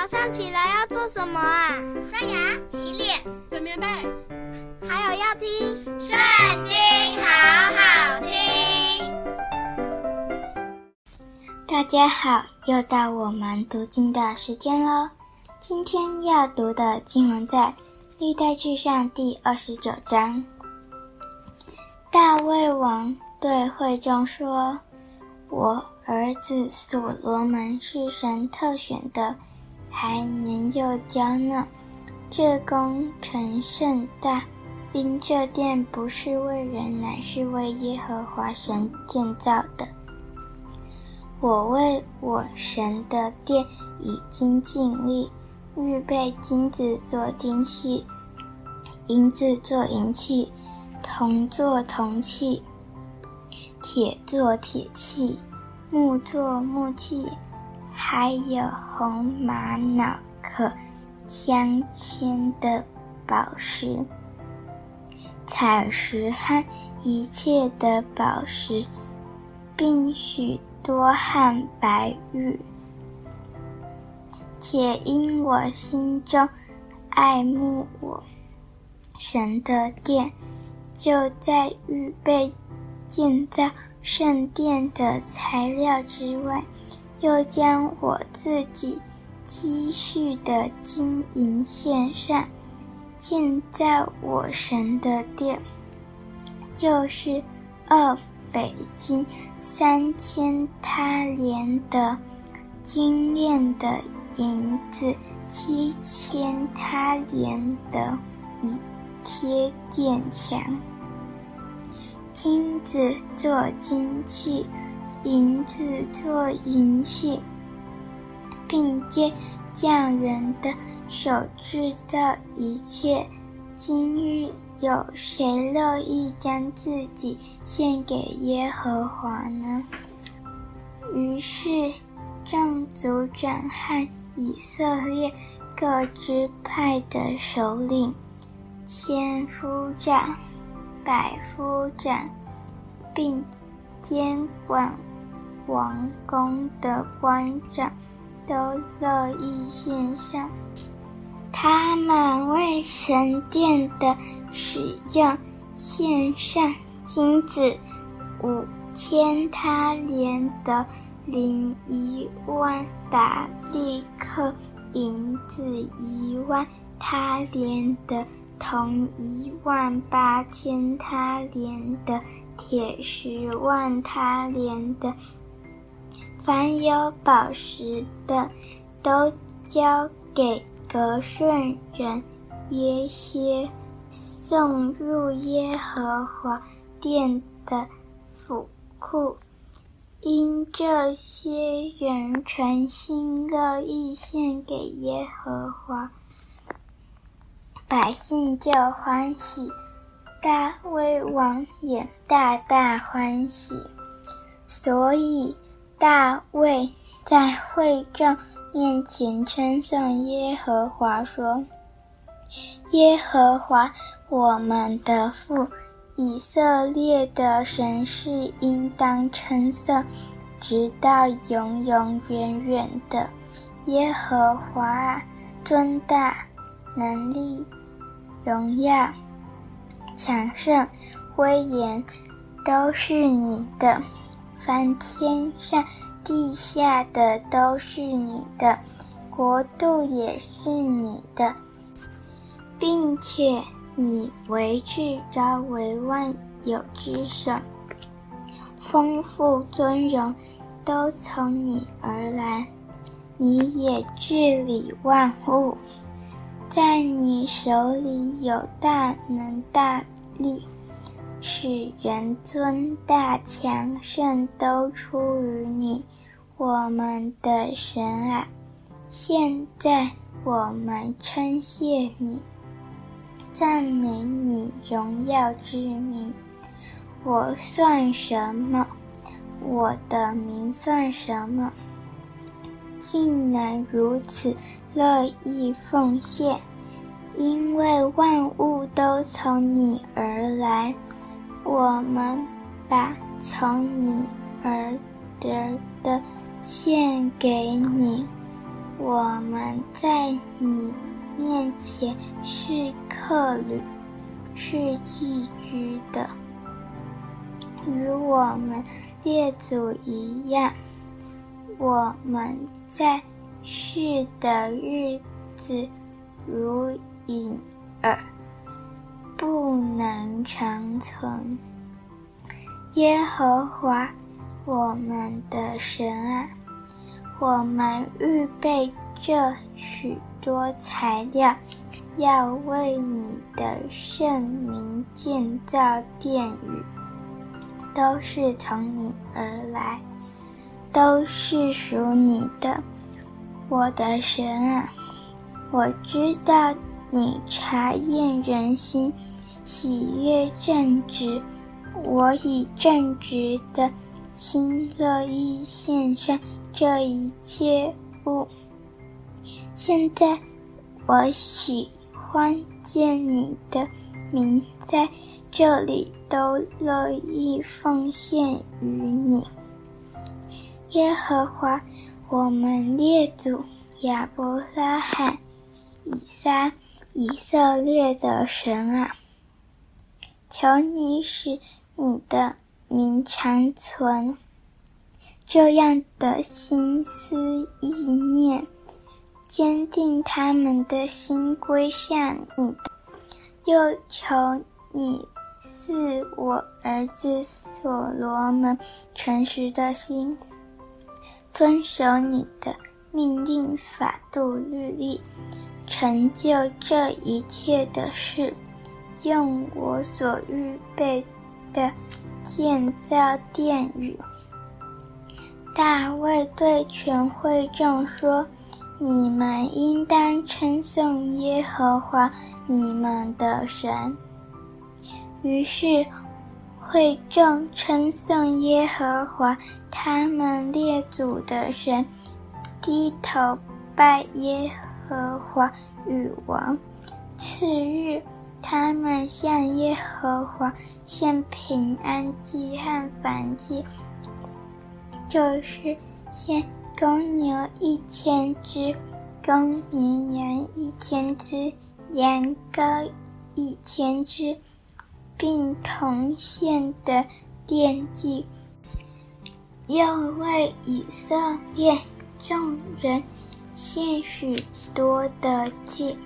早上起来要做什么啊？刷牙、洗脸、整棉被，还有要听《圣经》，好好听。大家好，又到我们读经的时间了。今天要读的经文在《历代志上》第二十九章。大卫王对会众说：“我儿子所罗门是神特选的，还年幼娇嫩。这工程甚大，因这殿不是为人，乃是为耶和华神建造的。我为我神的殿已经尽力，预备金子做金器，银子做银器。”铜做铜器，铁做铁器，木做木器，还有红玛瑙可镶嵌的宝石、彩石和一切的宝石，并许多汉白玉。且因我心中爱慕我神的殿。就在预备建造圣殿的材料之外，又将我自己积蓄的金银献上，建在我神的殿，就是二斐金三千他连的精炼的银子七千他连的以贴殿墙，金子做金器，银子做银器，并借匠人的手制造一切。今日有谁乐意将自己献给耶和华呢？于是众族长和以色列各支派的首领。千夫长、百夫长，并监管王宫的官长，都乐意献上。他们为神殿的使用献上金子五千他连的零一万达利克，银子一万他连的。铜一万八千他连的，铁十万他连的，凡有宝石的，都交给格顺人耶歇，送入耶和华殿的府库。因这些人诚心乐意献给耶和华。百姓就欢喜，大卫王也大大欢喜，所以大卫在会众面前称颂耶和华说：“耶和华我们的父，以色列的神是应当称颂，直到永永远远的。耶和华啊尊大能力。”荣耀、强盛、威严，都是你的；凡天上地下的，都是你的；国度也是你的，并且你为至高为万有之神，丰富尊荣都从你而来，你也治理万物。在你手里有大能大力，使人尊大强盛都出于你，我们的神啊！现在我们称谢你，赞美你荣耀之名。我算什么？我的名算什么？竟能如此乐意奉献，因为万物都从你而来，我们把从你而得的献给你，我们在你面前是客旅，是寄居的，与我们列祖一样。我们在世的日子如影儿，不能长存。耶和华，我们的神啊，我们预备这许多材料，要为你的圣名建造殿宇，都是从你而来。都是属你的，我的神啊！我知道你察验人心，喜悦正直。我以正直的心乐意献上这一切物。现在我喜欢见你的名在这里都乐意奉献于你。耶和华，我们列祖亚伯拉罕、以撒、以色列的神啊，求你使你的名长存，这样的心思意念，坚定他们的心归向你，又求你赐我儿子所罗门诚实的心。遵守你的命令、法度、律例，成就这一切的事，用我所预备的建造殿宇。大卫对全会众说：“你们应当称颂耶和华你们的神。”于是。会众称颂耶和华，他们列祖的神，低头拜耶和华与王。次日，他们向耶和华献平安祭和燔祭，就是献公牛一千只，公绵羊一千只，羊羔一千只。并同献的奠祭，又为以色列众人献许多的祭。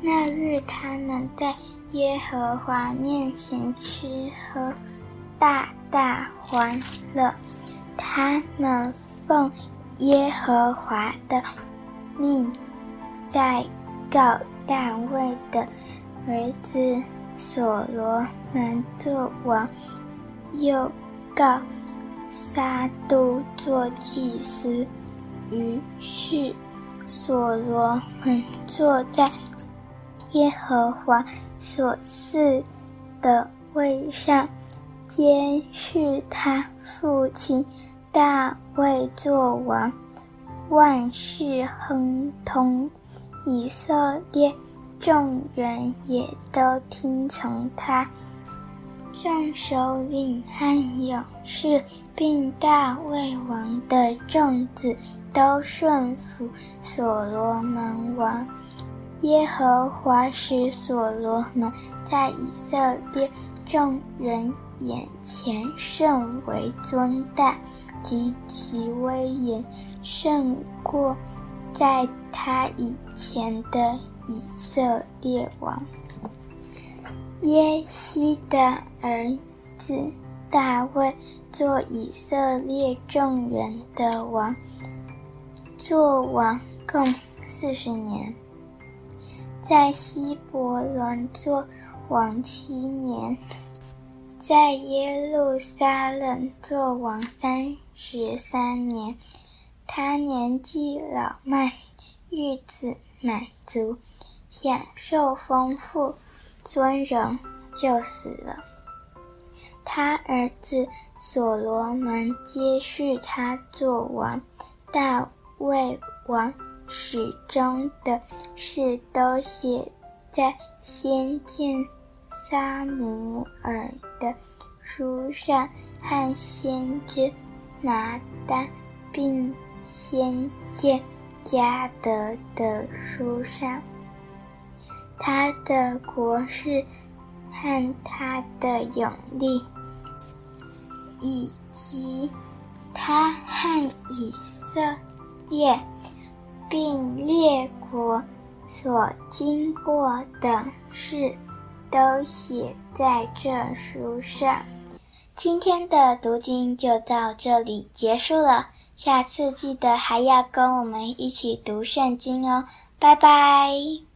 那日，他们在耶和华面前吃喝，大大欢乐。他们奉耶和华的命，在告大卫的儿子。所罗门作王，又告撒督做祭司。于是所罗门坐在耶和华所赐的位上，接续他父亲大卫作王，万事亨通，以色列。众人也都听从他，众首领和勇士，并大卫王的众子都顺服所罗门王。耶和华使所罗门在以色列众人眼前甚为尊大，极其威严，胜过在他以前的。以色列王耶西的儿子大卫做以色列众人的王，做王共四十年，在希伯伦做王七年，在耶路撒冷做王三十三年。他年纪老迈，日子满足。享受丰富尊荣，就死了。他儿子所罗门接续他作王。大卫王始终的事都写在先见撒母耳的书上，和先知拿单，并先见加得的书上，他的国势和他的勇力，以及他和以色列并列国所经过的事，都写在这书上。今天的读经就到这里结束了，下次记得还要跟我们一起读圣经哦，拜拜。